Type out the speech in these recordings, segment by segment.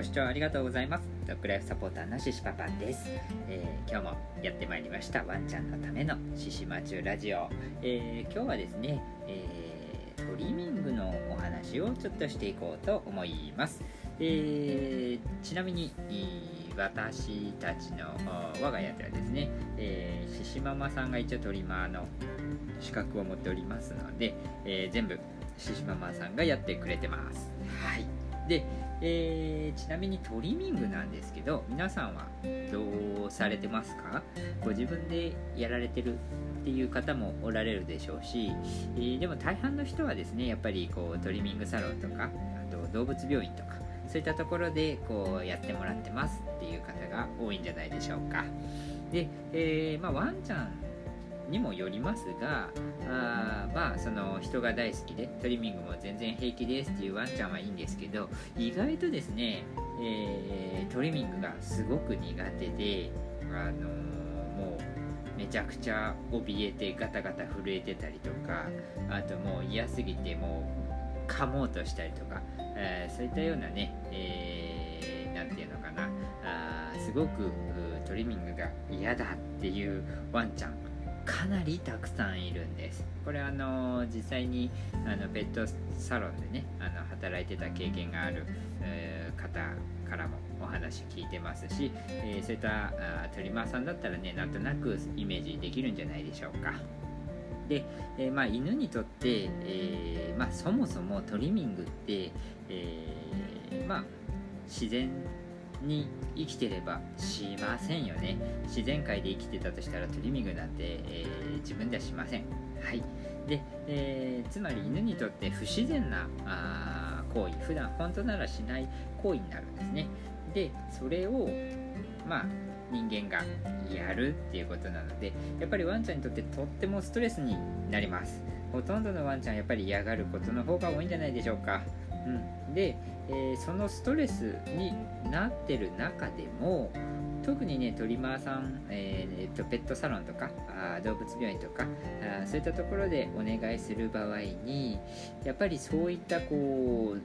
ご視聴ありがとうございます。ドッグライフサポーターのシシパパです、えー、今日もやってまいりました。ワンちゃんのためのシシマチュラジオ、えー、今日はですね、えー、トリミングのお話をちょっとしていこうと思います、えちなみに私たちの我が家ではですね、えー、シシママさんが一応トリマーの資格を持っておりますので、えー、全部シシママさんがやってくれてます。はい。で、えー、ちなみにトリミングなんですけど皆さんはどうされてますか？ご自分でやられてるっていう方もおられるでしょうし、えー、でも大半の人はですねやっぱりこうトリミングサロンとかあと動物病院とかそういったところでこうやってもらってますっていう方が多いんじゃないでしょうか。で、えー、まあ、ワンちゃんにもよりますがあまあその人が大好きでトリミングも全然平気ですっていうワンちゃんはいいんですけど意外とですね、えー、トリミングがすごく苦手であのー、もうめちゃくちゃ怯えてガタガタ震えてたりとかあともう嫌すぎてもう噛もうとしたりとか、えー、そういったようなね、えー、て言うのかなあすごくトリミングが嫌だっていうワンちゃんかなりたくさんいるんです。これあの実際にあのペットサロンでねあの働いてた経験がある、えー、方からもお話聞いてますし、えー、そういったあトリマーさんだったらねなんとなくイメージできるんじゃないでしょうか。で、えー、まあ、犬にとって、えまあ、そもそもトリミングって、えまあ、自然に生きてればしませんよね。自然界で生きてたとしたらトリミングなんて、えー、自分ではしません。はい。で、えー、つまり犬にとって不自然なあ行為普段本当ならしない行為になるんですね。でそれをまあ人間がやるっていうことなのでやっぱりワンちゃんにとってとってもストレスになります。ほとんどのワンちゃんやっぱり嫌がることの方が多いんじゃないでしょうか。うん、で、えー、そのストレスになってる中でも特にねトリマーさん、えー、えー、とペットサロンとかあ動物病院とかあそういったところでお願いする場合にやっぱりそういったこう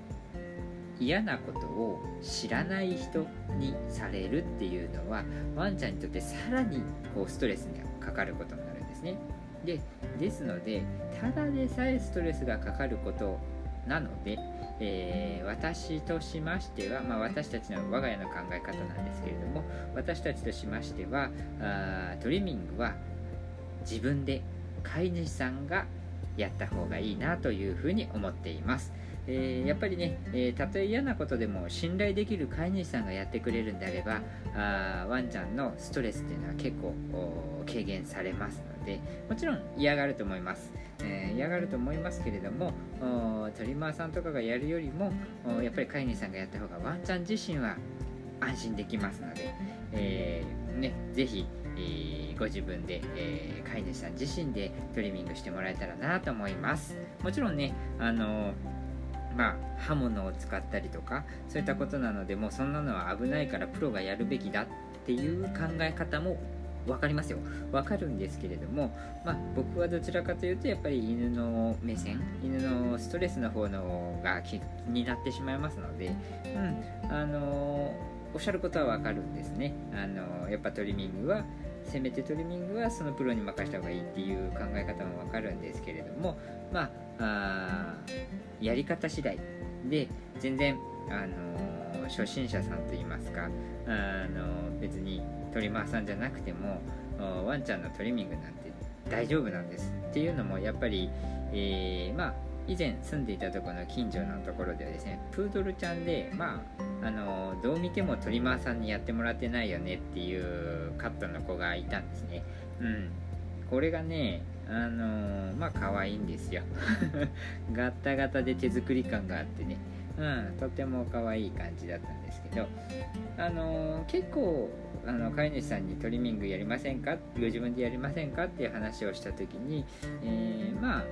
嫌なことを知らない人にされるっていうのはワンちゃんにとってさらにこうストレスにかかることになるんですね。でですのでただでさえストレスがかかることなのでえー、私としましては、まあ、私たちの我が家の考え方なんですけれども私たちとしましてはあトリミングは自分で飼い主さんがやった方がいいなというふうに思っています。えー、やっぱりね、えー、たとえ嫌なことでも信頼できる飼い主さんがやってくれるんであればあワンちゃんのストレスっていうのは結構軽減されますのでもちろん嫌がると思います、えー、嫌がると思いますけれどもトリマーさんとかがやるよりもやっぱり飼い主さんがやった方がワンちゃん自身は安心できますので、えーね、ぜひ、えー、ご自分で、えー、飼い主さん自身でトリミングしてもらえたらなと思います。もちろんねあのまあ、刃物を使ったりとかそういったことなのでもうそんなのは危ないからプロがやるべきだっていう考え方も分かりますよ。分かるんですけれども、まあ、僕はどちらかというとやっぱり犬の目線犬のストレスの方のが気になってしまいますので、うんあのおっしゃることは分かるんですね、あのやっぱトリミングはせめてトリミングはそのプロに任した方がいいっていう考え方も分かるんですけれどもまああやり方次第。で全然、あの初心者さんといいますか、あの別にトリマーさんじゃなくてもワンちゃんのトリミングなんて大丈夫なんですっていうのもやっぱり、えー、まあ以前住んでいたところの近所のところではですねプードルちゃんでまああのどう見てもトリマーさんにやってもらってないよねっていうカットの子がいたんですね。うん。これがねあのー、まあ可愛いんですよ。ガッタガタで手作り感があってね。うんとても可愛い感じだったんですけど。あのー、結構あの飼い主さんにトリミングやりませんか？ご自分でやりませんか？っていう話をした時に、えー、まあ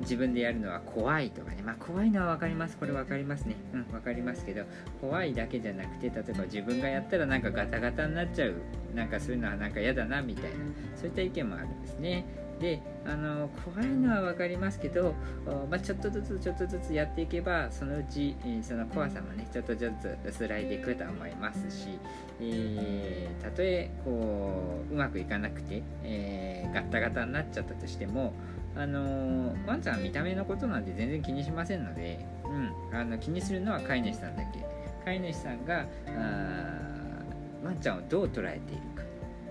自分でやるのは怖いとかね。まあ怖いのは分かります。これ分かりますね。うん分かりますけど怖いだけじゃなくて例えば自分がやったらなんかガタガタになっちゃう。なんかそういうのはなんか嫌だなみたいな。そういった意見もあるんですね。であの怖いのは分かりますけど、まあ、ちょっとずつちょっとずつやっていけばそのうち、えー、その怖さもねちょっとずつ薄らいでいくと思いますし、えー、たとえこううまくいかなくて、えー、ガタガタになっちゃったとしてもあのワンちゃん見た目のことなんて全然気にしませんので、うん、あの気にするのは飼い主さんだけ。飼い主さんがワンちゃんをどう捉えているか、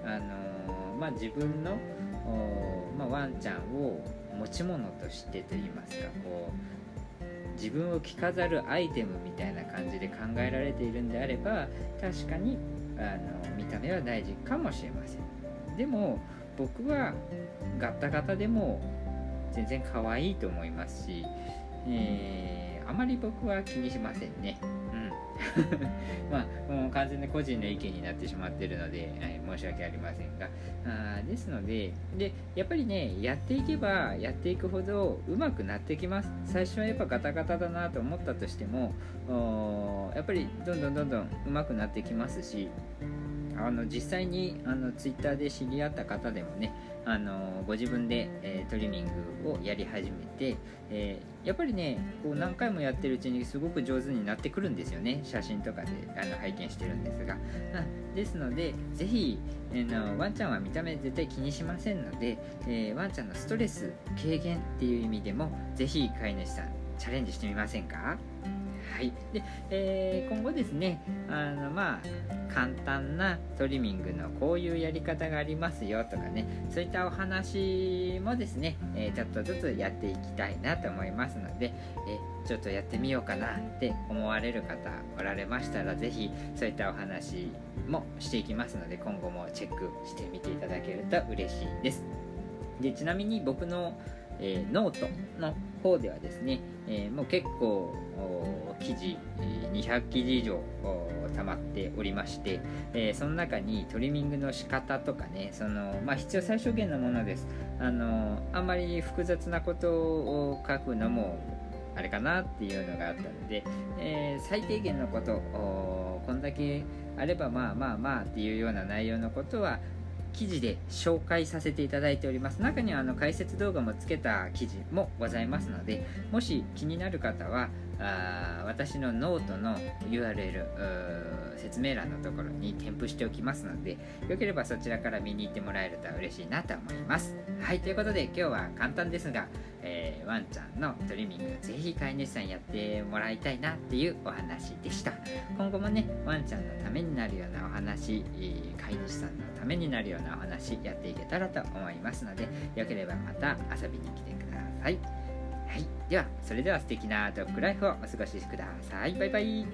あのまあ、自分のまあ、ワンちゃんを持ち物としてといいますかこう自分を着飾るアイテムみたいな感じで考えられているんであれば確かにあの見た目は大事かもしれません。でも僕はガッタガタでも全然可愛いと思いますし、えー、あまり僕は気にしませんね。まあもう完全に個人の意見になってしまってるので、はい、申し訳ありませんが。あですのででやっぱりねやっていけばやっていくほど上手くなってきます。最初はやっぱガタガタだなと思ったとしてもやっぱりどんどんどんどん上手くなってきますしあの実際にあのツイッターで知り合った方でもねあのご自分で、えー、トリミングをやり始めて、えー、やっぱりねこう何回もやってるうちにすごく上手になってくるんですよね。写真とかであの拝見してるんですが、ですので是非、えー、のワンちゃんは見た目絶対気にしませんので、えワンちゃんのストレス軽減っていう意味でも是非飼い主さんチャレンジしてみませんか？はい。でえー、今後ですねあのまあ簡単なトリミングのこういうやり方がありますよとかねそういったお話もですね、えー、ちょっとずつやっていきたいなと思いますので、え、ちょっとやってみようかなって思われる方おられましたら是非そういったお話もしていきますので今後もチェックしてみていただけると嬉しいです。でちなみに僕のえー、ノートの方ではですね、えー、もう結構記事200記事以上溜まっておりまして、えー、その中にトリミングの仕方とかねその、まあ、必要最小限のものです。あのあんまり複雑なことを書くのもあれかなっていうのがあったので、え、最低限のことこんだけあればまあまあまあっていうような内容のことは記事で紹介させていただいております。中にはあの解説動画もつけた記事もございますのでもし気になる方はあ私のノートの URL 説明欄のところに添付しておきますのでよければそちらから見に行ってもらえると嬉しいなと思います。はいということで今日は簡単ですが、えー、ワンちゃんのトリミングぜひ飼い主さんやってもらいたいなっていうお話でした。今後もねワンちゃんのためになるようなお話飼い主さんのためになるようなお話やっていけたらと思いますのでよければまた遊びに来てください。はい、ではそれでは素敵なドッグライフをお過ごしください。バイバイ。